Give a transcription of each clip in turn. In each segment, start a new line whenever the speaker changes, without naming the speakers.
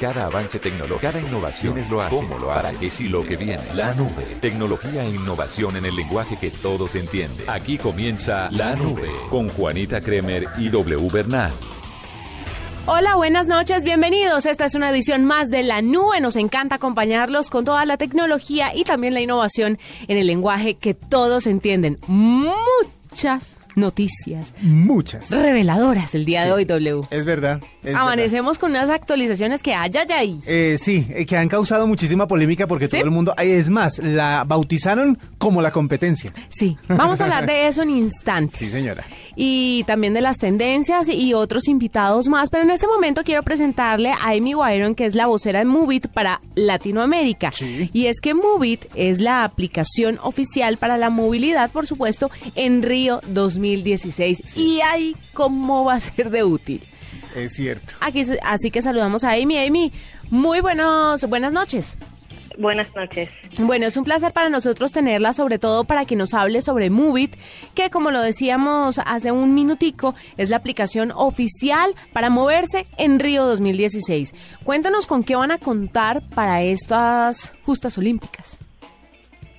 Cada avance tecnológico, cada innovación es lo hace. ¿Cómo lo hace? ¿Para qué sí lo que viene? La nube. Tecnología e innovación en el lenguaje que todos entienden. Aquí comienza La Nube con Juanita Kremer y W Bernal.
Hola, buenas noches, bienvenidos. Esta es una edición más de La Nube. Nos encanta acompañarlos con toda la tecnología y también la innovación en el lenguaje que todos entienden. Muchas noticias.
Muchas.
Reveladoras el día de hoy, W.
Es verdad.
Amanecemos con unas actualizaciones que hay, hay, hay.
Eh, sí, eh, que han causado muchísima polémica porque todo el mundo. Es más, la bautizaron como la competencia.
Sí, vamos a hablar de eso en instantes.
Sí, señora.
Y también de las tendencias y otros invitados más. Pero en este momento quiero presentarle a Amy Byron, que es la vocera de Movit para Latinoamérica.
Sí.
Y es que Movit es la aplicación oficial para la movilidad, por supuesto, en Río 2016. Y ahí, ¿cómo va a ser de útil?
Es cierto.
Aquí, así que saludamos a Amy. Amy, muy buenos, buenas noches.
Buenas noches.
Bueno, es un placer para nosotros tenerla, sobre todo para que nos hable sobre Movit, que como lo decíamos hace un minutico, es la aplicación oficial para moverse en Río 2016. Cuéntanos con qué van a contar para estas justas olímpicas.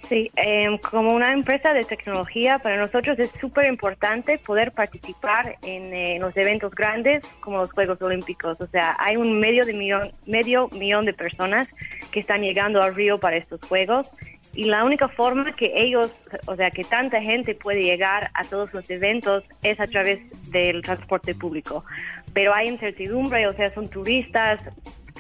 Sí, eh, como una empresa de tecnología, para nosotros es súper importante poder participar en, eh, los eventos grandes como los Juegos Olímpicos. O sea, hay un medio, de millón, medio millón de personas que están llegando a Río para estos Juegos y la única forma que ellos, o sea, que tanta gente puede llegar a todos los eventos es a través del transporte público. Pero hay incertidumbre, o sea, son turistas,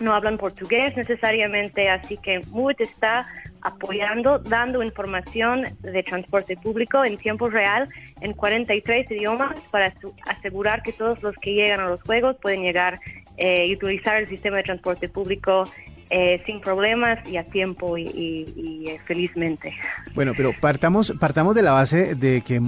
no hablan portugués necesariamente, así que MUT está apoyando, dando información de transporte público en tiempo real en 43 idiomas para asegurar que todos los que llegan a los Juegos pueden llegar eh, y utilizar el sistema de transporte público eh, sin problemas y a tiempo y, eh, felizmente.
Bueno, pero partamos, partamos de la base de que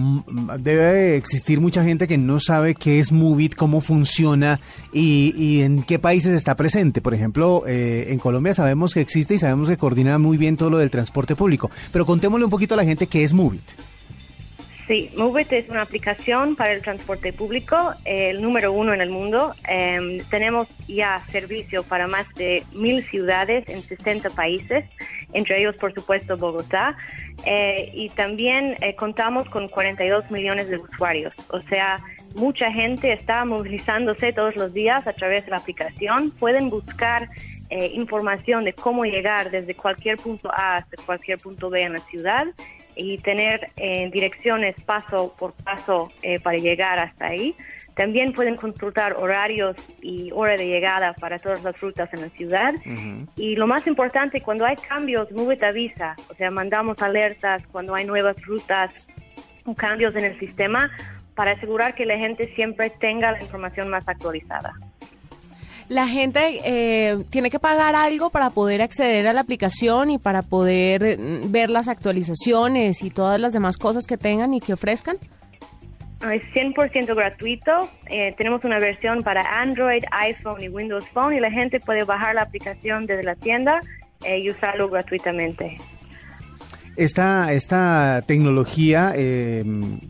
debe existir mucha gente que no sabe qué es Movit, cómo funciona y, en qué países está presente. Por ejemplo, eh, en Colombia sabemos que existe y sabemos que coordina muy bien todo lo del transporte público. Pero contémosle un poquito a la gente qué es Movit.
Sí, Movit es una aplicación para el transporte público, el número uno en el mundo. Em, tenemos ya servicio para más de mil ciudades en 60 países, entre ellos, por supuesto, Bogotá. Eh, y también eh, contamos con 42 millones de usuarios. O sea, mucha gente está movilizándose todos los días a través de la aplicación. Pueden buscar eh, información de cómo llegar desde cualquier punto A hasta cualquier punto B en la ciudad y tener eh, direcciones paso por paso eh, para llegar hasta ahí. También pueden consultar horarios y hora de llegada para todas las rutas en la ciudad. Y lo más importante, cuando hay cambios, Movit avisa, o sea, mandamos alertas cuando hay nuevas rutas o cambios en el sistema para asegurar que la gente siempre tenga la información más actualizada
la gente eh, tiene que pagar algo para poder acceder a la aplicación y para poder mm, ver las actualizaciones y todas las demás cosas que tengan y que ofrezcan.
Es 100% gratuito. Eh, tenemos una versión para Android, iPhone y Windows Phone y la gente puede bajar la aplicación desde la tienda eh, y usarlo gratuitamente.
Esta, esta tecnología eh,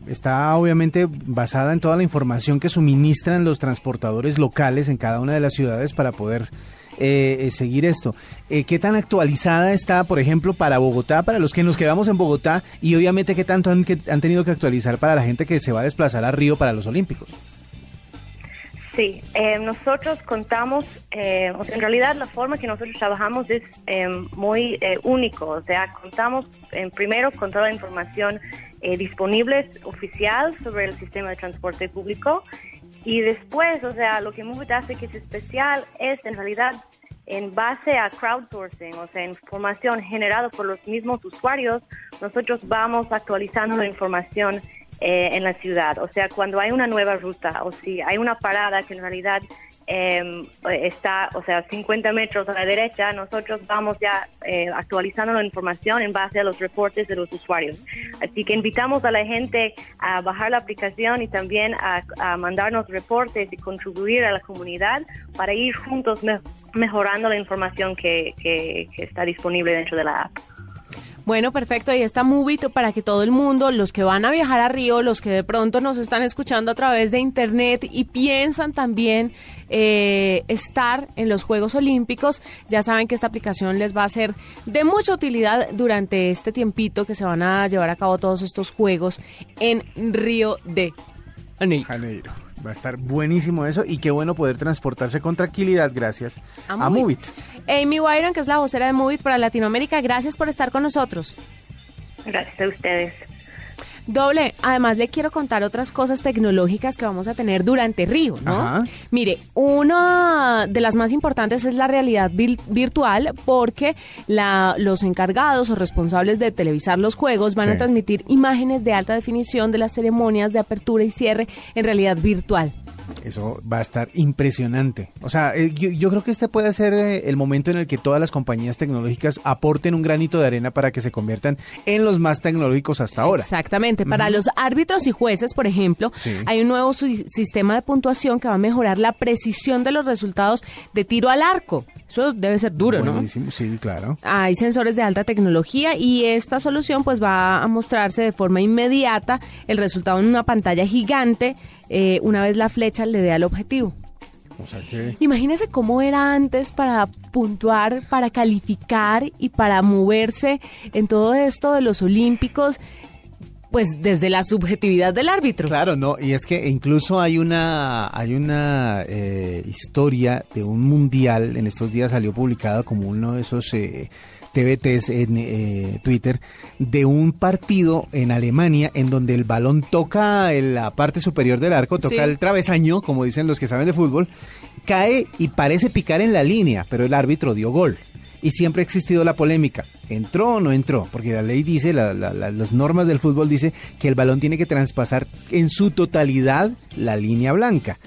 está obviamente basada en toda la información que suministran los transportadores locales en cada una de las ciudades para poder eh, eh, seguir esto. ¿Qué tan actualizada está, por ejemplo, para Bogotá, para los que nos quedamos en Bogotá y obviamente qué tanto han, han tenido que actualizar para la gente que se va a desplazar a Río para los Olímpicos?
Sí, eh, nosotros contamos, eh, o sea, en realidad la forma que nosotros trabajamos es eh, muy único, o sea, contamos primero con toda la información disponible oficial sobre el sistema de transporte público y después, o sea, lo que Movit hace que es especial es en realidad en base a crowdsourcing, o sea, información generada por los mismos usuarios, nosotros vamos actualizando la información eh, en la ciudad. O sea, cuando hay una nueva ruta o si hay una parada que en realidad em, está, o sea, 50 metros a la derecha, nosotros vamos ya eh, actualizando la información en base a los reportes de los usuarios. Así que invitamos a la gente a bajar la aplicación y también a, mandarnos reportes y contribuir a la comunidad para ir juntos mejorando la información que está disponible dentro de la app.
Bueno, perfecto. Ahí está Movito para que todo el mundo, los que van a viajar a Río, los que de pronto nos están escuchando a través de internet y piensan también eh, estar en los Juegos Olímpicos, ya saben que esta aplicación les va a ser de mucha utilidad durante este tiempito que se van a llevar a cabo todos estos Juegos en Río de
Janeiro. Va a estar buenísimo eso y qué bueno poder transportarse con tranquilidad gracias a, Movit.
Amy Wyron, que es la vocera de Movit para Latinoamérica, gracias por estar con nosotros.
Gracias a ustedes.
Doble, además le quiero contar otras cosas tecnológicas que vamos a tener durante Río, ¿no? Mire, una de las más importantes es la realidad virtual porque la, los encargados o responsables de televisar los juegos van a transmitir imágenes de alta definición de las ceremonias de apertura y cierre en realidad virtual.
Eso va a estar impresionante. O sea, eh, yo, creo que este puede ser eh, el momento en el que todas las compañías tecnológicas aporten un granito de arena para que se conviertan en los más tecnológicos hasta ahora.
Exactamente. Para los árbitros y jueces, por ejemplo, hay un nuevo sistema de puntuación que va a mejorar la precisión de los resultados de tiro al arco. Eso debe ser duro,
Buenísimo, ¿no? Sí, claro.
Hay sensores de alta tecnología y esta solución pues va a mostrarse de forma inmediata el resultado en una pantalla gigante eh, una vez la flecha le dé al objetivo. O sea que... Imagínese cómo era antes para puntuar, para calificar y para moverse en todo esto de los olímpicos pues desde la subjetividad del árbitro.
Claro, no, y es que incluso hay una hay una eh, historia de un mundial, en estos días salió publicado como uno de esos eh, TVTs en eh, Twitter, de un partido en Alemania en donde el balón toca en la parte superior del arco, toca el travesaño, como dicen los que saben de fútbol, cae y parece picar en la línea, pero el árbitro dio gol y siempre ha existido la polémica. ¿Entró o no entró? Porque la ley dice, las normas del fútbol dice que el balón tiene que traspasar en su totalidad la línea blanca.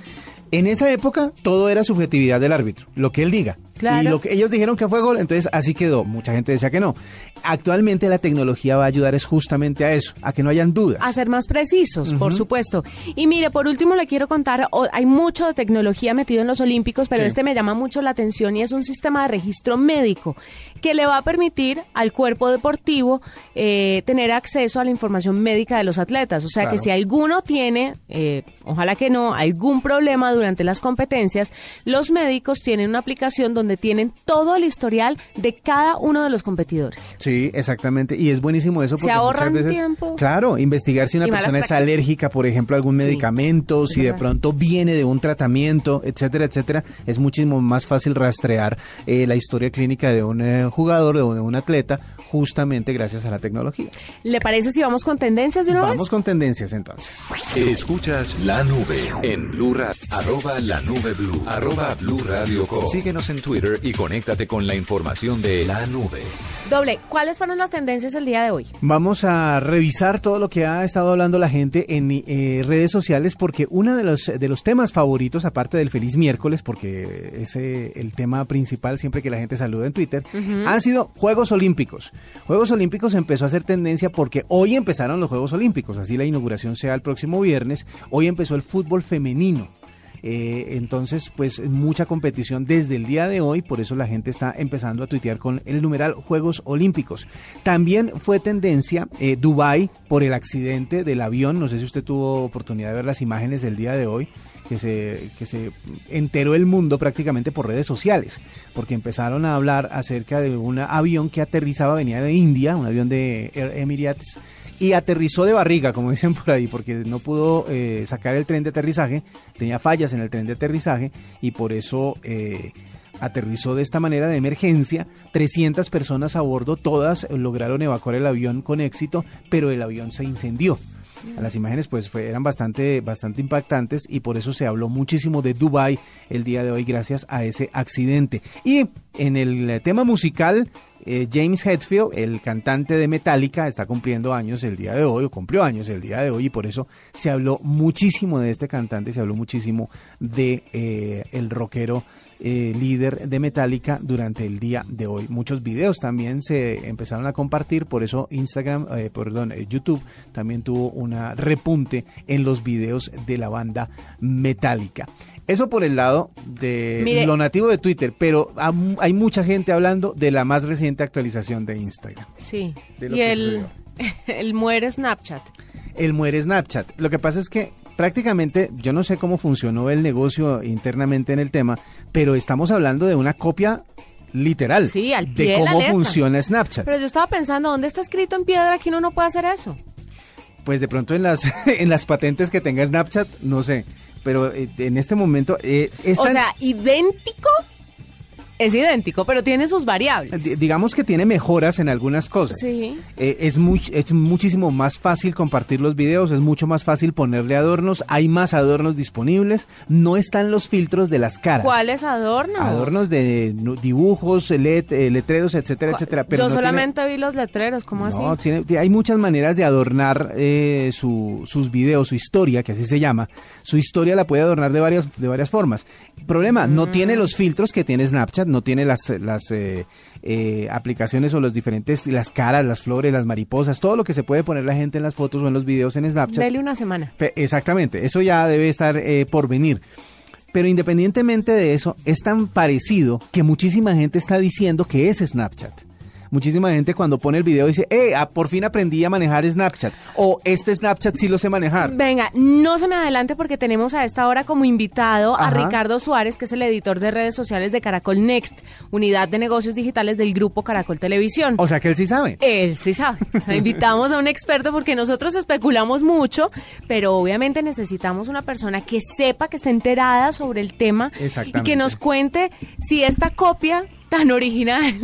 En esa época todo era subjetividad del árbitro, lo que él diga. Y lo que ellos dijeron que fue gol, entonces así quedó. Mucha gente decía que no. Actualmente la tecnología va a ayudar es justamente a eso, a que no hayan dudas.
A ser más precisos, por supuesto. Y mire, por último le quiero contar, hay mucho de tecnología metido en los Olímpicos, pero este me llama mucho la atención y es un sistema de registro médico que le va a permitir al cuerpo deportivo eh, tener acceso a la información médica de los atletas. O sea que si alguno tiene, eh, ojalá que no, algún problema durante las competencias, los médicos tienen una aplicación donde tienen todo el historial de cada uno de los competidores.
Sí, exactamente. Y es buenísimo eso
porque Se ahorran muchas veces, tiempo.
Claro, investigar si una persona es alérgica, por ejemplo, a algún medicamento, si de pronto viene de un tratamiento, etcétera, etcétera, es muchísimo más fácil rastrear eh, la historia clínica de un eh, jugador o de un atleta justamente gracias a la tecnología.
¿Le parece si vamos con tendencias de una
vamos con tendencias entonces.
Escuchas la nube en Blue Radio, arroba la nube Blue, arroba Blue Radio Síguenos en Twitter y conéctate con la información de la nube.
Doble, ¿cuáles fueron las tendencias el día de hoy?
Vamos a revisar todo lo que ha estado hablando la gente en eh, redes sociales porque uno de los, de los temas favoritos, aparte del feliz miércoles, porque es el tema principal siempre que la gente saluda en Twitter, han sido Juegos Olímpicos. Juegos Olímpicos empezó a ser tendencia porque hoy empezaron los Juegos Olímpicos, así la inauguración sea el próximo viernes. Hoy empezó el fútbol femenino. Eh, entonces, pues mucha competición desde el día de hoy, por eso la gente está empezando a tuitear con el numeral Juegos Olímpicos. También fue tendencia eh, Dubai por el accidente del avión, no sé si usted tuvo oportunidad de ver las imágenes del día de hoy. Que se, que se enteró el mundo prácticamente por redes sociales, porque empezaron a hablar acerca de un avión que aterrizaba, venía de India, un avión de Air Emirates, y aterrizó de barriga, como dicen por ahí, porque no pudo eh, sacar el tren de aterrizaje, tenía fallas en el tren de aterrizaje y por eso eh, aterrizó de esta manera de emergencia. 300 personas a bordo, todas lograron evacuar el avión con éxito, pero el avión se incendió. Las imágenes pues eran bastante, bastante impactantes y por eso se habló muchísimo de Dubai el día de hoy gracias a ese accidente. Y en el tema musical eh, James Hetfield, el cantante de Metallica, está cumpliendo años el día de hoy, o cumplió años el día de hoy, y por eso se habló muchísimo de este cantante, se habló muchísimo de eh, el rockero eh, líder de Metallica durante el día de hoy. Muchos videos también se empezaron a compartir, por eso Instagram, perdón, YouTube también tuvo una repunte en los videos de la banda Metallica. Eso por el lado de lo nativo de Twitter, pero hay mucha gente hablando de la más reciente actualización de Instagram.
Sí. y el, el muere Snapchat.
El muere Snapchat. Lo que pasa es que prácticamente, yo no sé cómo funcionó el negocio internamente en el tema, pero estamos hablando de una copia literal
sí, al
de cómo funciona Snapchat.
Pero yo estaba pensando, ¿dónde está escrito en piedra que uno no puede hacer eso?
Pues de pronto en las, en las patentes que tenga Snapchat, no sé. Pero eh, en este momento...
Eh, o sea, idéntico es idéntico, pero tiene sus variables.
digamos que tiene mejoras en algunas cosas.
Sí.
Eh, es, es muchísimo más fácil compartir los videos, es mucho más fácil ponerle adornos, hay más adornos disponibles, no están los filtros de las caras.
¿Cuáles adornos?
Adornos de dibujos, let, eh, letreros, etcétera, etcétera.
Pero Yo solamente vi los letreros, ¿cómo así? No,
hay muchas maneras de adornar eh, sus videos, su historia, que así se llama. Su historia la puede adornar de varias, de varias formas. Problema, no mm. tiene los filtros que tiene Snapchat, no tiene las, las eh, eh, aplicaciones o los diferentes, las caras, las flores, las mariposas, todo lo que se puede poner la gente en las fotos o en los videos en Snapchat.
Dele una semana.
Exactamente, eso ya debe estar eh, por venir. Pero independientemente de eso, es tan parecido que muchísima gente está diciendo que es Snapchat muchísima gente cuando pone el video dice, eh, ah, por fin aprendí a manejar Snapchat. O este Snapchat sí lo sé manejar.
Venga, no se me adelante porque tenemos a esta hora como invitado a Ricardo Suárez, que es el editor de redes sociales de Caracol Next, unidad de negocios digitales del grupo Caracol Televisión.
O sea que él sí sabe.
Él sí sabe. O sea, invitamos a un experto porque nosotros especulamos mucho, pero obviamente necesitamos una persona que sepa, que esté enterada sobre el tema y que nos cuente si esta copia tan original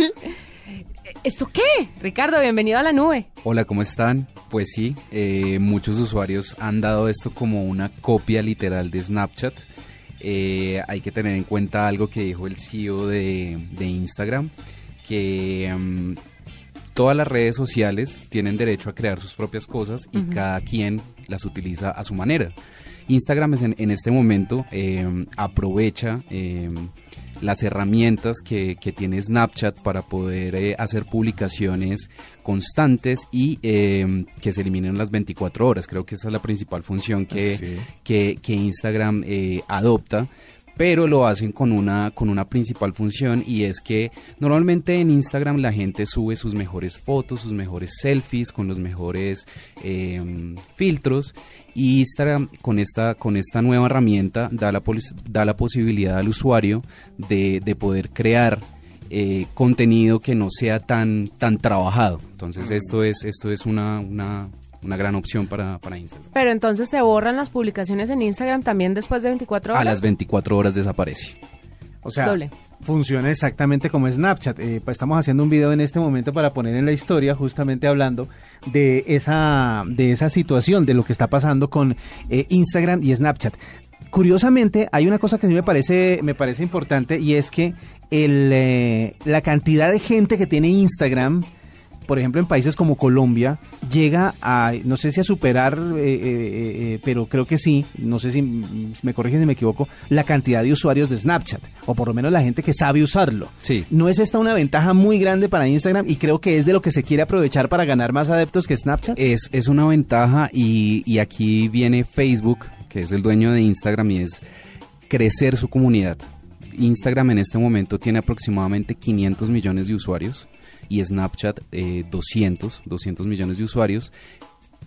¿Esto qué? Ricardo, bienvenido a la nube.
Hola, ¿cómo están? Pues sí, eh, muchos usuarios han dado esto como una copia literal de Snapchat. Eh, hay que tener en cuenta algo que dijo el CEO de, Instagram, que mm, todas las redes sociales tienen derecho a crear sus propias cosas y cada quien las utiliza a su manera. Instagram en, en este momento eh, aprovecha las herramientas que, tiene Snapchat para poder eh, hacer publicaciones constantes y em, que se eliminen las 24 horas. Creo que esa es la principal función que, que, Instagram eh, adopta pero lo hacen con una, con una principal función y es que normalmente en Instagram la gente sube sus mejores fotos, sus mejores selfies con los mejores em, filtros y Instagram con esta, con esta nueva herramienta da la, da la posibilidad al usuario de, de poder crear eh, contenido que no sea tan, tan trabajado. Entonces esto es, esto es una, una, una gran opción para, para, Instagram.
Pero entonces se borran las publicaciones en Instagram también después de 24 horas.
A las 24 horas desaparece.
O sea, funciona exactamente como Snapchat. Eh, estamos haciendo un video en este momento para poner en la historia, justamente hablando de esa, de esa situación, de lo que está pasando con eh, Instagram y Snapchat. Curiosamente, hay una cosa que sí me parece, me parece importante y es que el, eh, la cantidad de gente que tiene Instagram por ejemplo, en países como Colombia, llega a, no sé si a superar, eh, eh, eh, pero creo que sí, no sé si me corrigen si me equivoco, la cantidad de usuarios de Snapchat, o por lo menos la gente que sabe usarlo.
Sí.
¿No es esta una ventaja muy grande para Instagram y creo que es de lo que se quiere aprovechar para ganar más adeptos que Snapchat?
Es, es una ventaja y, y aquí viene Facebook, que es el dueño de Instagram y es crecer su comunidad. Instagram en este momento tiene aproximadamente 500 millones de usuarios y Snapchat 200, eh, 200 millones de usuarios.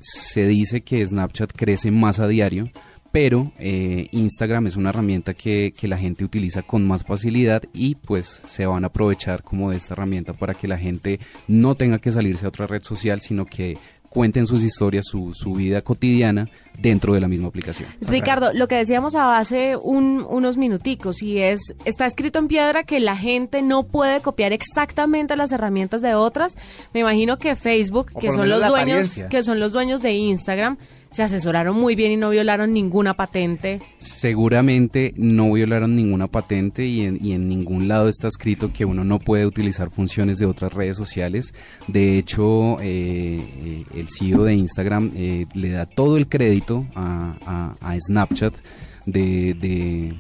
Se dice que Snapchat crece más a diario, pero eh, Instagram es una herramienta que, que, la gente utiliza con más facilidad y pues se van a aprovechar como de esta herramienta para que la gente no tenga que salirse a otra red social, sino que cuenten sus historias, su, su vida cotidiana dentro de la misma aplicación.
Ricardo, lo que decíamos hace un, unos minuticos y es, está escrito en piedra que la gente no puede copiar exactamente las herramientas de otras. Me imagino que Facebook, que son los dueños, que son los dueños de Instagram, se asesoraron muy bien y no violaron ninguna patente.
Seguramente no violaron ninguna patente y en, ningún lado está escrito que uno no puede utilizar funciones de otras redes sociales. De hecho, eh, eh, el CEO de Instagram eh, le da todo el crédito a, Snapchat de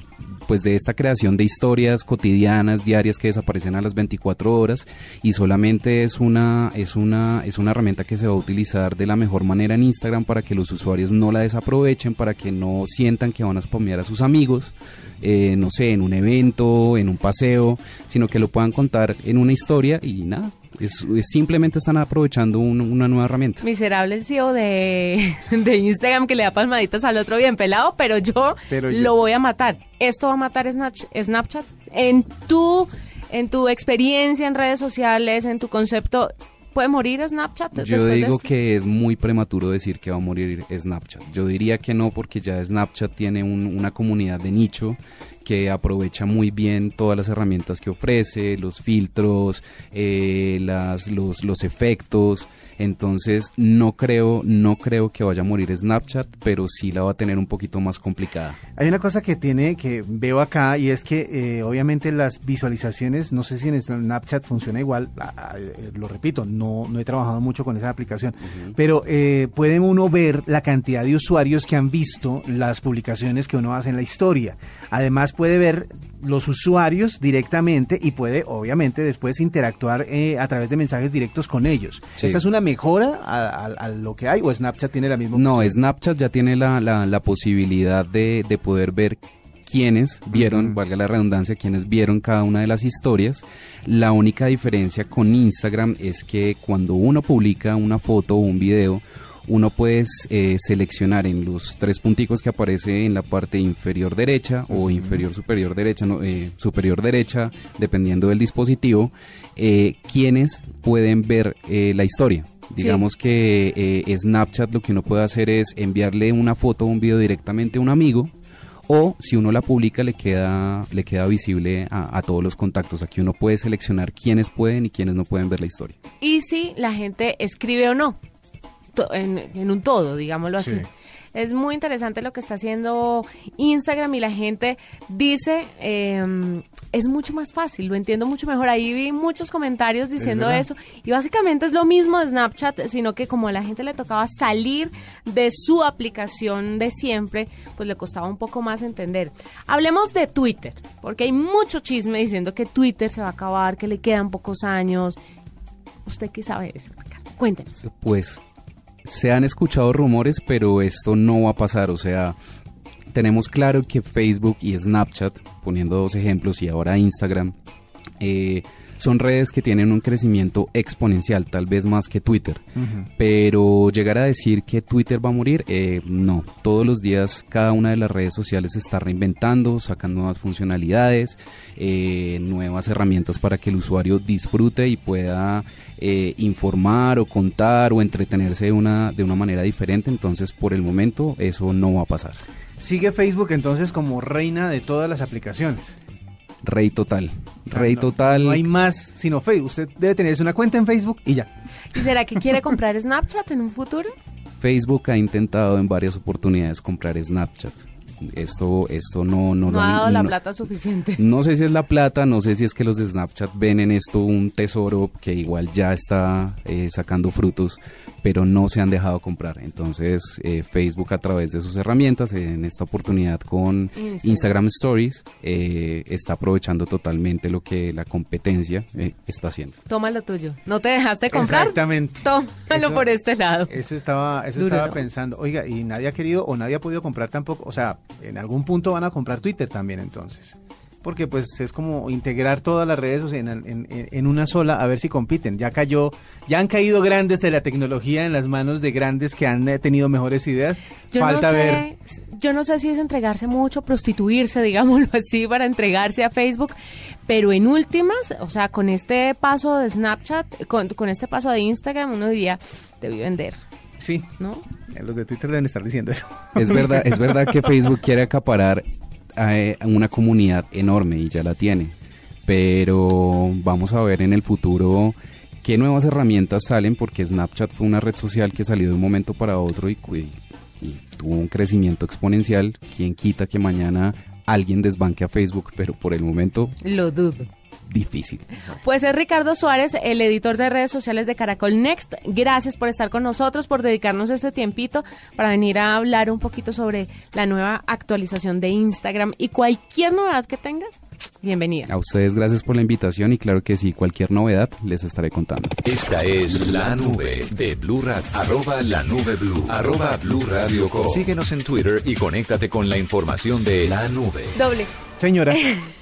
pues de esta creación de historias cotidianas, diarias que desaparecen a las 24 horas y solamente es una, es una, es una herramienta que se va a utilizar de la mejor manera en Instagram para que los usuarios no la desaprovechen, para que no sientan que van a spamear a sus amigos, eh, no sé, en un evento, en un paseo, sino que lo puedan contar en una historia y nada, es, simplemente están aprovechando una nueva herramienta.
Miserable el CEO de, de, Instagram que le da palmaditas al otro bien pelado, pero yo lo voy a matar. ¿Esto va a matar Snapchat? En tu, en tu experiencia en redes sociales, en tu concepto, ¿Puede morir Snapchat?
Yo digo que es muy prematuro decir que va a morir Snapchat. Yo diría que no porque ya Snapchat tiene una comunidad de nicho que aprovecha muy bien todas las herramientas que ofrece, los filtros, eh, las, los, los efectos. Entonces no creo, no creo que vaya a morir Snapchat, pero sí la va a tener un poquito más complicada.
Hay una cosa que tiene, que veo acá, y es que eh, obviamente las visualizaciones, no sé si en Snapchat funciona igual, eh, lo repito, no, no he trabajado mucho con esa aplicación, pero eh, puede uno ver la cantidad de usuarios que han visto las publicaciones que uno hace en la historia. Además puede ver los usuarios directamente y puede obviamente después interactuar a través de mensajes directos con ellos. Esta es una mejora a, lo que hay o Snapchat tiene la misma?
No, Snapchat ya tiene la, la, posibilidad de, de, poder ver quienes vieron, valga la redundancia, quienes vieron cada una de las historias. La única diferencia con Instagram es que cuando uno publica una foto o un video, uno puede eh, seleccionar en los tres punticos que aparece en la parte inferior derecha o inferior superior derecha, eh, superior derecha, dependiendo del dispositivo, eh, quienes pueden ver la historia. Digamos que Snapchat lo que uno puede hacer es enviarle una foto o un video directamente a un amigo o si uno la publica le queda, le queda visible a, a, todos los contactos. Aquí uno puede seleccionar quiénes pueden y quiénes no pueden ver la historia.
Y si la gente escribe o no en, un todo, digámoslo así. Es muy interesante lo que está haciendo Instagram y la gente dice, em, es mucho más fácil, lo entiendo mucho mejor. Ahí vi muchos comentarios diciendo eso y básicamente es lo mismo de Snapchat, sino que como a la gente le tocaba salir de su aplicación de siempre, pues le costaba un poco más entender. Hablemos de Twitter, porque hay mucho chisme diciendo que Twitter se va a acabar, que le quedan pocos años. ¿Usted qué sabe de eso, Ricardo? Cuéntenos.
Pues se han escuchado rumores, pero esto no va a pasar. O sea, tenemos claro que Facebook y Snapchat, poniendo dos ejemplos, y ahora Instagram, eh, son redes que tienen un crecimiento exponencial, tal vez más que Twitter. Pero llegar a decir que Twitter va a morir, eh, no. Todos los días cada una de las redes sociales se está reinventando, sacan nuevas funcionalidades, eh, nuevas herramientas para que el usuario disfrute y pueda eh, informar o contar o entretenerse de una, de una manera diferente. Entonces, por el momento, eso no va a pasar.
Sigue Facebook entonces como reina de todas las aplicaciones.
Rey total. Rey total.
No hay más sino Facebook. Usted debe tener una cuenta en Facebook y ya.
¿Y será que quiere comprar Snapchat en un futuro?
Facebook ha intentado en varias oportunidades comprar Snapchat. Esto, esto no, no,
no ha dado la plata suficiente.
No sé si es la plata, no sé si es que los de Snapchat ven en esto un tesoro que igual ya está eh, sacando frutos, pero no se han dejado comprar. Entonces, eh, Facebook a través de sus herramientas, en esta oportunidad con Instagram, Stories, eh, está aprovechando totalmente lo que la competencia eh, está haciendo.
Tómalo tuyo. ¿No te dejaste comprar?
Exactamente.
Tómalo por este lado.
Eso estaba, eso estaba pensando. Oiga, y nadie ha querido o nadie ha podido comprar tampoco. O sea, en algún punto van a comprar Twitter también entonces porque pues es como integrar todas las redes en, una sola a ver si compiten. Ya cayó, ya han caído grandes de la tecnología en las manos de grandes que han eh, tenido mejores ideas. Falta ver.
Yo no sé si es entregarse mucho, prostituirse, digámoslo así, para entregarse a Facebook, pero en últimas, o sea, con este paso de Snapchat, con, con este paso de Instagram, uno diría, debí vender.
Sí. ¿No? Eh, los de Twitter deben estar diciendo eso.
Es verdad, es verdad que Facebook quiere acaparar a una comunidad enorme y ya la tiene. Pero vamos a ver en el futuro qué nuevas herramientas salen porque Snapchat fue una red social que salió de un momento para otro y, tuvo un crecimiento exponencial. ¿Quién quita que mañana alguien desbanque a Facebook? Pero por el momento...
Lo dudo.
Difícil.
Pues es Ricardo Suárez, el editor de redes sociales de Caracol Next. Gracias por estar con nosotros, por dedicarnos este tiempito para venir a hablar un poquito sobre la nueva actualización de Instagram y cualquier novedad que tengas. Bienvenida.
A ustedes gracias por la invitación y claro que sí, cualquier novedad les estaré contando.
Esta es la nube de Blue Radio. Arroba la nube Blue. Arroba Blue Radio Co. Síguenos en Twitter y conéctate con la información de la nube.
Doble.
Señora.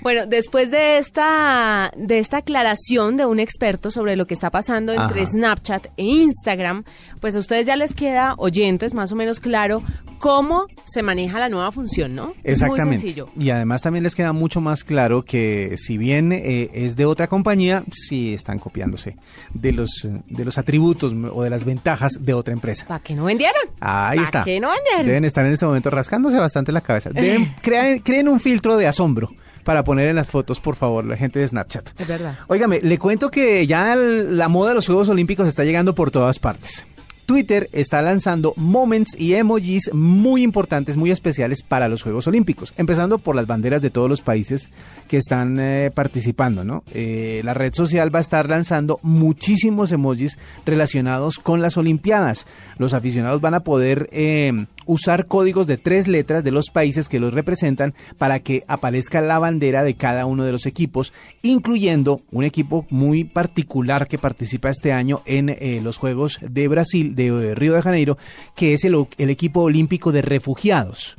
Bueno, después de esta, de esta aclaración de un experto sobre lo que está pasando entre
Ajá.
Snapchat e Instagram, pues a ustedes ya les queda, oyentes, más o menos claro cómo se maneja la nueva función, ¿no? Es muy
Exactamente.
sencillo.
Y además también les queda mucho más claro que si bien eh, es de otra compañía, sí están copiándose de los, de los atributos o de las ventajas de otra empresa.
¿Para qué no vendieron?
Ahí
¿Pa'
está.
qué no vendieron?
Deben estar en este momento rascándose bastante la cabeza. Deben, crean, creen un filtro de asombro para poner en las fotos, por favor, la gente de Snapchat.
Es verdad.
Óigame, le cuento que ya la moda de los Juegos Olímpicos está llegando por todas partes. Twitter está lanzando moments y emojis muy importantes, muy especiales para los Juegos Olímpicos, empezando por las banderas de todos los países que están eh, participando, ¿no? Eh, la red social va a estar lanzando muchísimos emojis relacionados con las Olimpiadas. Los aficionados van a poder eh, usar códigos de tres letras de los países que los representan para que aparezca la bandera de cada uno de los equipos, incluyendo un equipo muy particular que participa este año en eh, los Juegos de Brasil, de eh, Río de Janeiro, que es el, equipo olímpico de refugiados.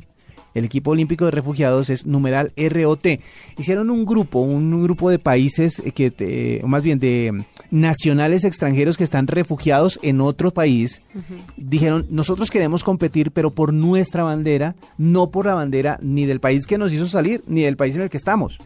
El equipo olímpico de refugiados es numeral ROT. Hicieron un grupo, un grupo de países eh, que, más bien de nacionales extranjeros que están refugiados en otro país. Dijeron, nosotros queremos competir, pero por nuestra bandera, no por la bandera ni del país que nos hizo salir, ni del país en el que estamos.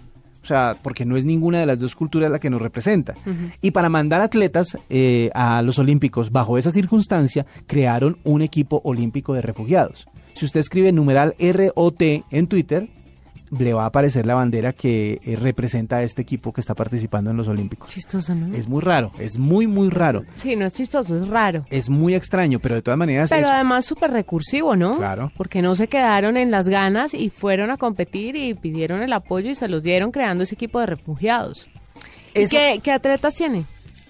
O sea, porque no es ninguna de las dos culturas la que nos representa. Y para mandar atletas eh, a los Olímpicos bajo esa circunstancia, crearon un equipo olímpico de refugiados. Si usted escribe numeral ROT en Twitter, le va a aparecer la bandera que eh, representa a este equipo que está participando en los Olímpicos.
Chistoso, ¿no?
Es muy raro, es muy, muy raro.
Sí, no es chistoso, es raro.
Es muy extraño, pero de todas maneras
Pero
es-
además súper recursivo, ¿no?
Claro.
Porque no se quedaron en las ganas y fueron a competir y pidieron el apoyo y se los dieron creando ese equipo de refugiados. ¿Y qué, qué atletas tiene?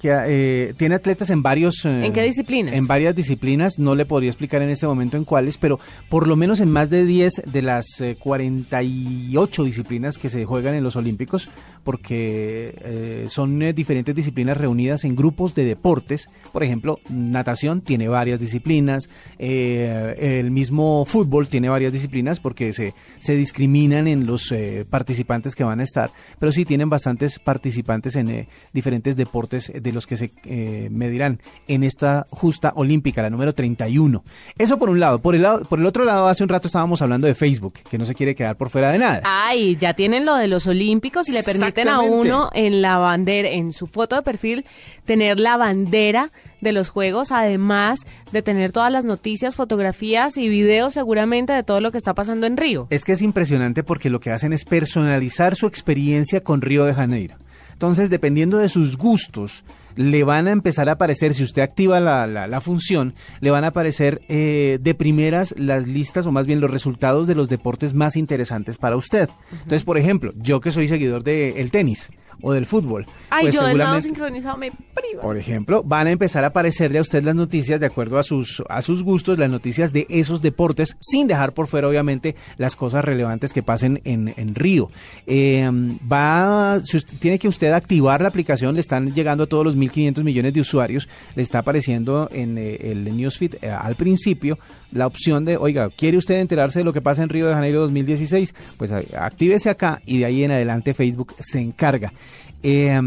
Que eh, tiene atletas en varios eh,
¿En qué disciplinas?
en varias disciplinas no le podría explicar en este momento en cuáles pero por lo menos en más de 10 de las eh, 48 disciplinas que se juegan en los olímpicos porque eh, son diferentes disciplinas reunidas en grupos de deportes por ejemplo natación tiene varias disciplinas el mismo fútbol tiene varias disciplinas porque se, se discriminan en los participantes que van a estar pero sí tienen bastantes participantes en diferentes deportes de los que se eh, medirán en esta justa olímpica, la número 31. Eso por un lado. Por el, lado, por el otro lado, hace un rato estábamos hablando de Facebook, que no se quiere quedar por fuera de nada.
Ay, ya tienen lo de los olímpicos y le permiten a uno en la bandera, en su foto de perfil, tener la bandera de los juegos, además de tener todas las noticias, fotografías y videos seguramente de todo lo que está pasando en Río.
Es que es impresionante porque lo que hacen es personalizar su experiencia con Río de Janeiro. Entonces, dependiendo de sus gustos, le van a empezar a aparecer, si usted activa la, la- la función, le van a aparecer eh, de primeras las listas o más bien los resultados de los deportes más interesantes para usted. Entonces, por ejemplo, yo que soy seguidor del tenis o del fútbol,
Ay,
pues
yo del sincronizado me priva.
por ejemplo, van a empezar a aparecerle a usted las noticias de acuerdo a sus, a sus gustos, las noticias de esos deportes, sin dejar por fuera, obviamente, las cosas relevantes que pasen en, en Río. Eh, va, si usted- tiene que usted activar la aplicación, le están llegando a todos los 1.500 millones de usuarios, le está apareciendo en eh, el newsfeed eh, al principio la opción de, oiga, ¿quiere usted enterarse de lo que pasa en Río de Janeiro 2016? Pues actívese acá y de ahí en adelante Facebook se encarga. Eh,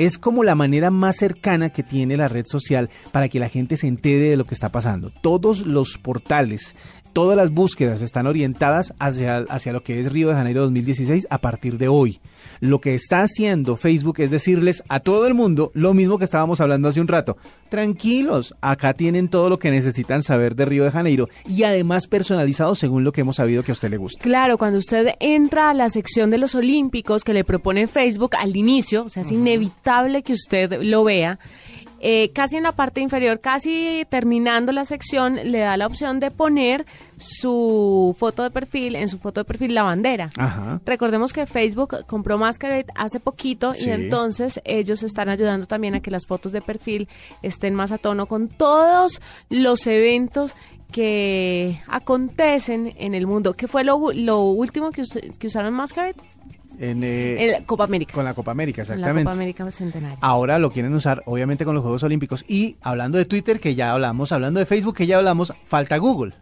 es como la manera más cercana que tiene la red social para que la gente se entere de lo que está pasando. Todos los portales, todas las búsquedas están orientadas hacia, hacia lo que es Río de Janeiro 2016 a partir de hoy. Lo que está haciendo Facebook es decirles a todo el mundo lo mismo que estábamos hablando hace un rato. Tranquilos, acá tienen todo lo que necesitan saber de Río de Janeiro y además personalizado según lo que hemos sabido que a usted le gusta.
Claro, cuando usted entra a la sección de los Olímpicos que le propone Facebook al inicio, o sea, es inevitable que usted lo vea. Eh, casi en la parte inferior, casi terminando la sección, le da la opción de poner su foto de perfil, en su foto de perfil la bandera.
Ajá.
Recordemos que Facebook compró Masquerade hace poquito
Sí.
y entonces ellos están ayudando también a que las fotos de perfil estén más a tono con todos los eventos que acontecen en el mundo. ¿Qué fue lo, último que, us- que usaron Masquerade?
En, eh,
El Copa América.
con la Copa América,
En la
exactamente.
Copa América Centenario.
Ahora lo quieren usar, obviamente, con los Juegos Olímpicos. Y hablando de Twitter, que ya hablamos, hablando de Facebook, que ya hablamos, falta Google.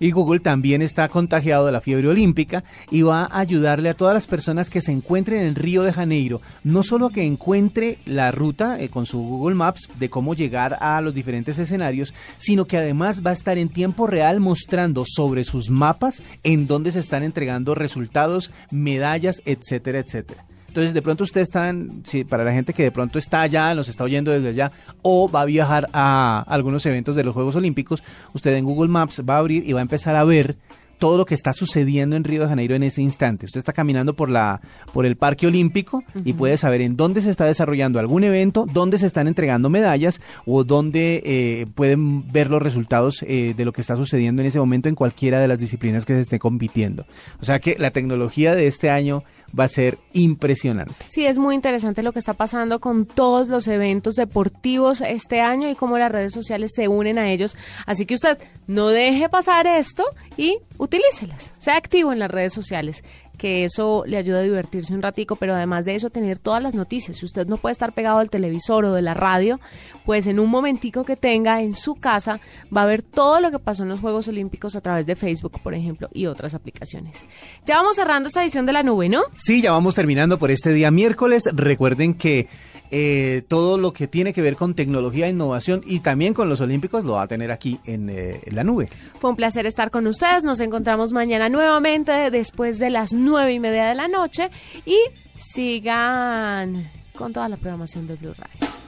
Y Google también está contagiado de la fiebre olímpica y va a ayudarle a todas las personas que se encuentren en Río de Janeiro, no solo a que encuentre la ruta eh, con su Google Maps de cómo llegar a los diferentes escenarios, sino que además va a estar en tiempo real mostrando sobre sus mapas en dónde se están entregando resultados, medallas, etcétera, etcétera. Entonces, de pronto usted está, en- sí, para la gente que de pronto está allá, nos está oyendo desde allá, o va a viajar a algunos eventos de los Juegos Olímpicos, usted en Google Maps va a abrir y va a empezar a ver todo lo que está sucediendo en Río de Janeiro en ese instante. Usted está caminando por la por el Parque Olímpico y puede saber en dónde se está desarrollando algún evento, dónde se están entregando medallas o dónde eh, pueden ver los resultados eh, de lo que está sucediendo en ese momento en cualquiera de las disciplinas que se esté compitiendo. O sea que la tecnología de este año va a ser impresionante.
Sí, es muy interesante lo que está pasando con todos los eventos deportivos este año y cómo las redes sociales se unen a ellos. Así que usted no deje pasar esto y utilícelas. Sea activo en las redes sociales, que eso le ayuda a divertirse un ratico, pero además de eso tener todas las noticias. Si usted no puede estar pegado al televisor o de la radio, pues en un momentico que tenga en su casa va a ver todo lo que pasó en los Juegos Olímpicos a través de Facebook, por ejemplo, y otras aplicaciones. Ya vamos cerrando esta edición de la nube, ¿no?
Sí, ya vamos terminando por este día miércoles. Recuerden que eh, todo lo que tiene que ver con tecnología innovación y también con los Olímpicos lo va a tener aquí en, eh, en la nube.
Fue un placer estar con ustedes. Nos encontramos mañana nuevamente después de las nueve y media de la noche y sigan con toda la programación de Blue Radio.